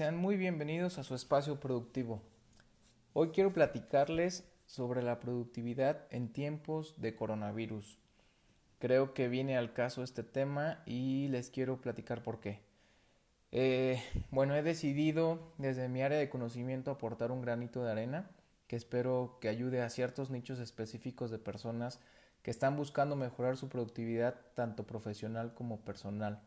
sean muy bienvenidos a su espacio productivo. Hoy quiero platicarles sobre la productividad en tiempos de coronavirus. Creo que viene al caso este tema y les quiero platicar por qué. Eh, bueno, he decidido desde mi área de conocimiento aportar un granito de arena que espero que ayude a ciertos nichos específicos de personas que están buscando mejorar su productividad tanto profesional como personal.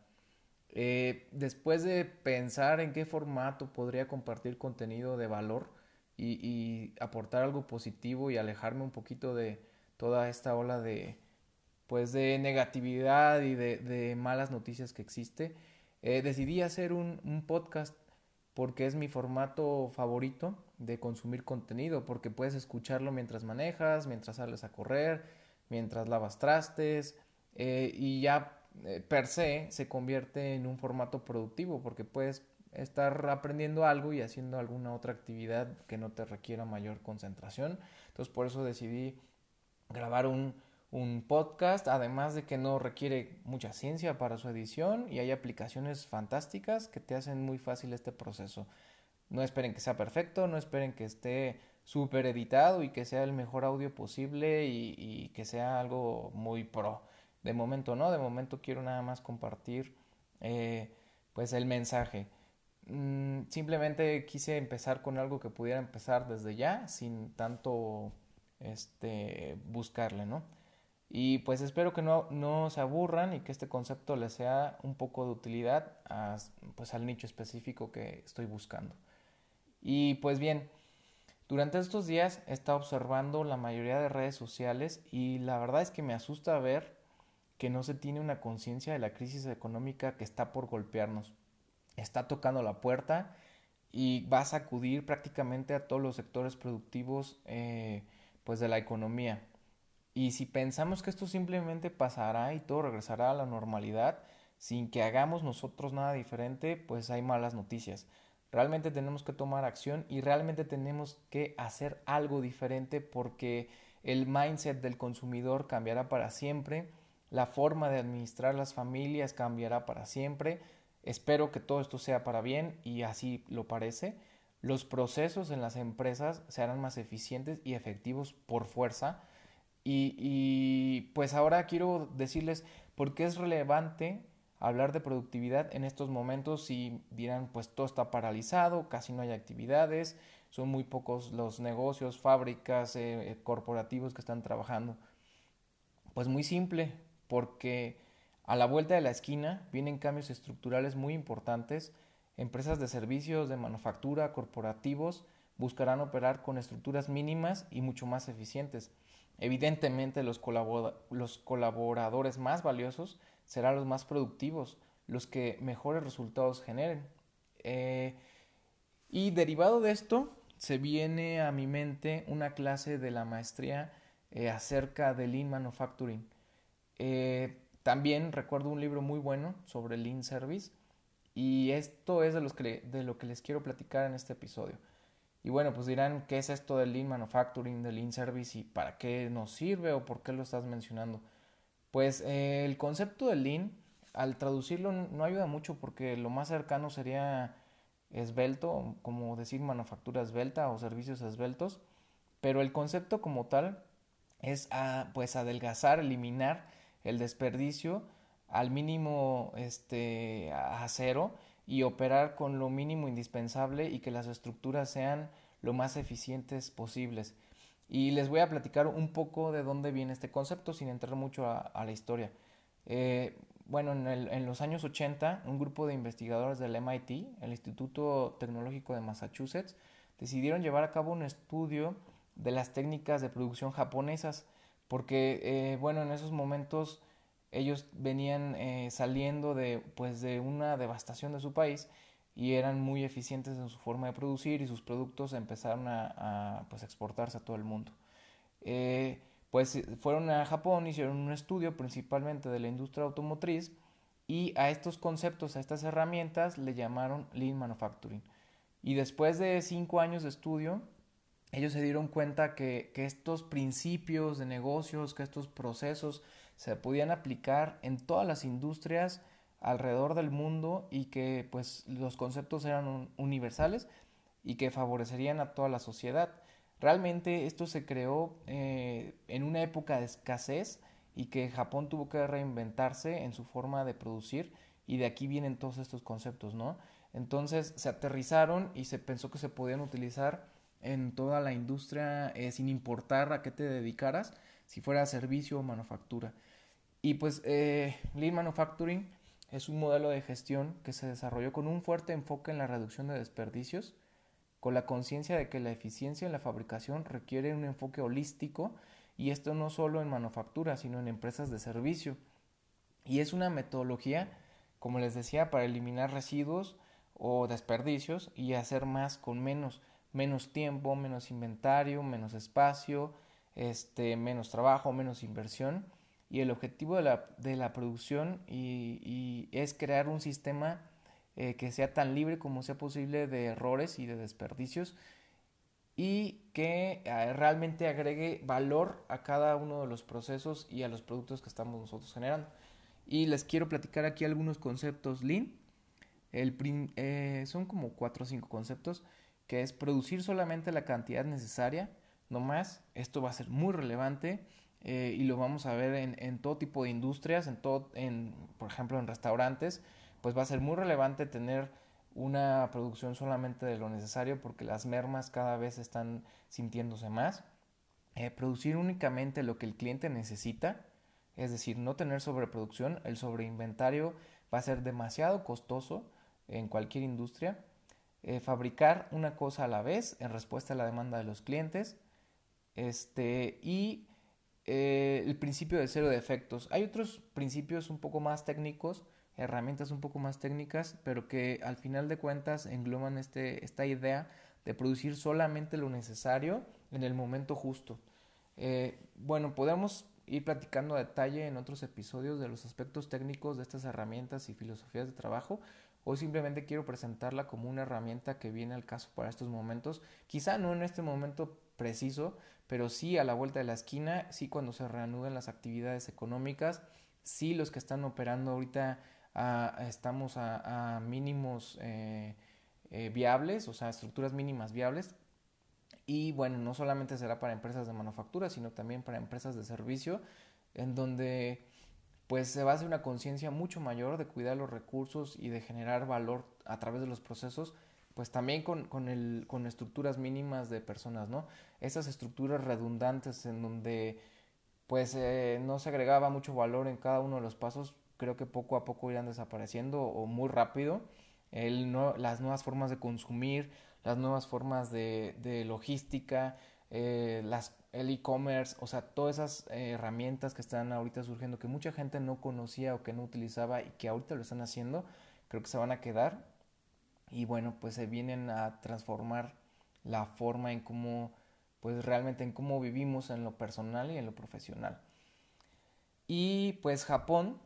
Eh, después de pensar en qué formato podría compartir contenido de valor y, aportar algo positivo y alejarme un poquito de toda esta ola de pues de negatividad y de, malas noticias que existe, eh, decidí hacer un, podcast porque es mi formato favorito de consumir contenido, porque puedes escucharlo mientras manejas, mientras sales a correr, mientras lavas trastes eh, y ya eh, per se se convierte en un formato productivo porque puedes estar aprendiendo algo y haciendo alguna otra actividad que no te requiera mayor concentración. Entonces por eso decidí grabar un, un podcast, además de que no requiere mucha ciencia para su edición y hay aplicaciones fantásticas que te hacen muy fácil este proceso. No esperen que sea perfecto, no esperen que esté súper editado y que sea el mejor audio posible y, y que sea algo muy pro de momento no, de momento quiero nada más compartir eh, pues el mensaje. Mm, simplemente quise empezar con algo que pudiera empezar desde ya, sin tanto este, buscarle, ¿no? Y pues espero que no, no se aburran y que este concepto les sea un poco de utilidad a, pues al nicho específico que estoy buscando. Y pues bien, durante estos días he estado observando la mayoría de redes sociales y la verdad es que me asusta ver que no se tiene una conciencia de la crisis económica que está por golpearnos. Está tocando la puerta y va a sacudir prácticamente a todos los sectores productivos eh, pues de la economía. Y si pensamos que esto simplemente pasará y todo regresará a la normalidad sin que hagamos nosotros nada diferente, pues hay malas noticias. Realmente tenemos que tomar acción y realmente tenemos que hacer algo diferente porque el mindset del consumidor cambiará para siempre la forma de administrar las familias cambiará para siempre. Espero que todo esto sea para bien y así lo parece. Los procesos en las empresas serán más eficientes y efectivos por fuerza. Y, pues ahora quiero decirles por qué es relevante hablar de productividad en estos momentos si dirán pues todo está paralizado, casi no hay actividades, son muy pocos los negocios, fábricas, eh, corporativos que están trabajando. Pues muy simple, porque a la vuelta de la esquina vienen cambios estructurales muy importantes. Empresas de servicios, de manufactura, corporativos buscarán operar con estructuras mínimas y mucho más eficientes. Evidentemente los, colaboradores más valiosos serán los más productivos, los que mejores resultados generen. Eh, y derivado de esto, se viene a mi mente una clase de la maestría eh, acerca del Lean Manufacturing. Eh, también recuerdo un libro muy bueno sobre Lean Service y esto es de, los que, de lo que les quiero platicar en este episodio. Y bueno, pues dirán, ¿qué es esto del Lean Manufacturing, del Lean Service y para qué nos sirve o por qué lo estás mencionando? Pues eh, el concepto del Lean, al traducirlo no ayuda mucho porque lo más cercano sería esbelto, como decir manufactura esbelta o servicios esbeltos, pero el concepto como tal es a, pues adelgazar, eliminar el desperdicio al mínimo este, a cero y operar con lo mínimo indispensable y que las estructuras sean lo más eficientes posibles. Y les voy a platicar un poco de dónde viene este concepto sin entrar mucho a, la historia. Eh, bueno, en, en, los años 80, un grupo de investigadores del MIT, el Instituto Tecnológico de Massachusetts, decidieron llevar a cabo un estudio de las técnicas de producción japonesas porque eh, bueno, en esos momentos ellos venían eh, saliendo de, pues, de una devastación de su país y eran muy eficientes en su forma de producir y sus productos empezaron a, pues, exportarse a todo el mundo. Eh, pues fueron a Japón, hicieron un estudio principalmente de la industria automotriz y a estos conceptos, a estas herramientas le llamaron Lean Manufacturing. Y después de cinco años de estudio, ellos se dieron cuenta que, estos principios de negocios, que estos procesos se podían aplicar en todas las industrias alrededor del mundo y que pues los conceptos eran universales y que favorecerían a toda la sociedad. Realmente esto se creó eh, en una época de escasez y que Japón tuvo que reinventarse en su forma de producir y de aquí vienen todos estos conceptos, ¿no? Entonces se aterrizaron y se pensó que se podían utilizar en toda la industria eh, sin importar a qué te dedicaras, si fuera servicio o manufactura. Y pues eh, Lean Manufacturing es un modelo de gestión que se desarrolló con un fuerte enfoque en la reducción de desperdicios, con la conciencia de que la eficiencia en la fabricación requiere un enfoque holístico y esto no solo en manufactura, sino en empresas de servicio. Y es una metodología, como les decía, para eliminar residuos o desperdicios y hacer más con menos, menos tiempo, menos inventario, menos espacio, este, menos trabajo, menos inversión. Y el objetivo de la, de la producción y, es crear un sistema eh, que sea tan libre como sea posible de errores y de desperdicios y que eh, realmente agregue valor a cada uno de los procesos y a los productos que estamos nosotros generando. Y les quiero platicar aquí algunos conceptos Lean. El, eh, son como cuatro o cinco conceptos, que es producir solamente la cantidad necesaria, no más. Esto va a ser muy relevante eh, y lo vamos a ver en, todo tipo de industrias, en todo, en, por ejemplo, en restaurantes, pues va a ser muy relevante tener una producción solamente de lo necesario porque las mermas cada vez están sintiéndose más. Eh, producir únicamente lo que el cliente necesita, es decir, no tener sobreproducción. El sobreinventario va a ser demasiado costoso en cualquier industria. Eh, fabricar una cosa a la vez en respuesta a la demanda de los clientes. Este, y eh, el principio de cero defectos. Hay otros principios un poco más técnicos herramientas un poco más técnicas, pero que al final de cuentas engloban este, esta idea de producir solamente lo necesario en el momento justo. Eh, bueno, podemos ir platicando a detalle en otros episodios de los aspectos técnicos de estas herramientas y filosofías de trabajo. Hoy simplemente quiero presentarla como una herramienta que viene al caso para estos momentos. Quizá no en este momento preciso, pero sí a la vuelta de la esquina, sí cuando se reanuden las actividades económicas, sí los que están operando ahorita estamos a, mínimos eh, eh, viables, o sea, estructuras mínimas viables. Y bueno, no solamente será para empresas de manufactura, sino también para empresas de servicio, en donde pues se va a hacer una conciencia mucho mayor de cuidar los recursos y de generar valor a través de los procesos, pues también con, con, el, con estructuras mínimas de personas, ¿no? Esas estructuras redundantes en donde pues eh, no se agregaba mucho valor en cada uno de los pasos, creo que poco a poco irán desapareciendo o muy rápido. El no, las nuevas formas de consumir, las nuevas formas de, de logística, eh, las, el e-commerce, o sea, todas esas eh, herramientas que están ahorita surgiendo que mucha gente no conocía o que no utilizaba y que ahorita lo están haciendo, creo que se van a quedar y bueno, pues se vienen a transformar la forma en cómo, pues realmente en cómo vivimos en lo personal y en lo profesional. Y pues Japón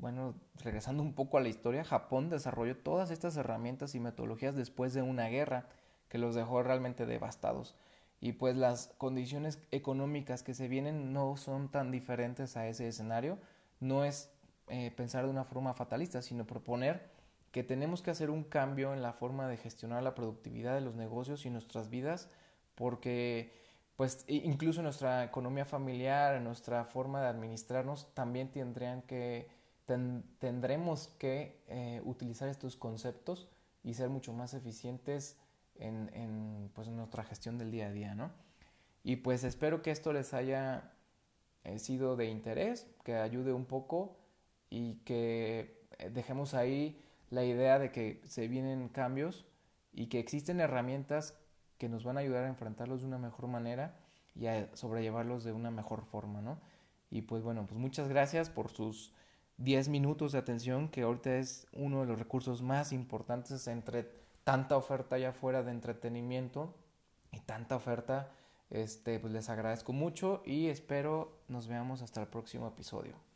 bueno, regresando un poco a la historia, Japón desarrolló todas estas herramientas y metodologías después de una guerra que los dejó realmente devastados. Y pues las condiciones económicas que se vienen no son tan diferentes a ese escenario. No es eh, pensar de una forma fatalista, sino proponer que tenemos que hacer un cambio en la forma de gestionar la productividad de los negocios y nuestras vidas, porque pues incluso nuestra economía familiar, nuestra forma de administrarnos también tendrían que tendremos que eh, utilizar estos conceptos y ser mucho más eficientes en, pues, en, nuestra gestión del día a día, ¿no? Y pues espero que esto les haya eh, sido de interés, que ayude un poco y que eh, dejemos ahí la idea de que se vienen cambios y que existen herramientas que nos van a ayudar a enfrentarlos de una mejor manera y a sobrellevarlos de una mejor forma, ¿no? Y pues bueno, pues muchas gracias por sus 10 minutos de atención, que ahorita es uno de los recursos más importantes entre tanta oferta allá afuera de entretenimiento y tanta oferta. Este, pues les agradezco mucho y espero nos veamos hasta el próximo episodio.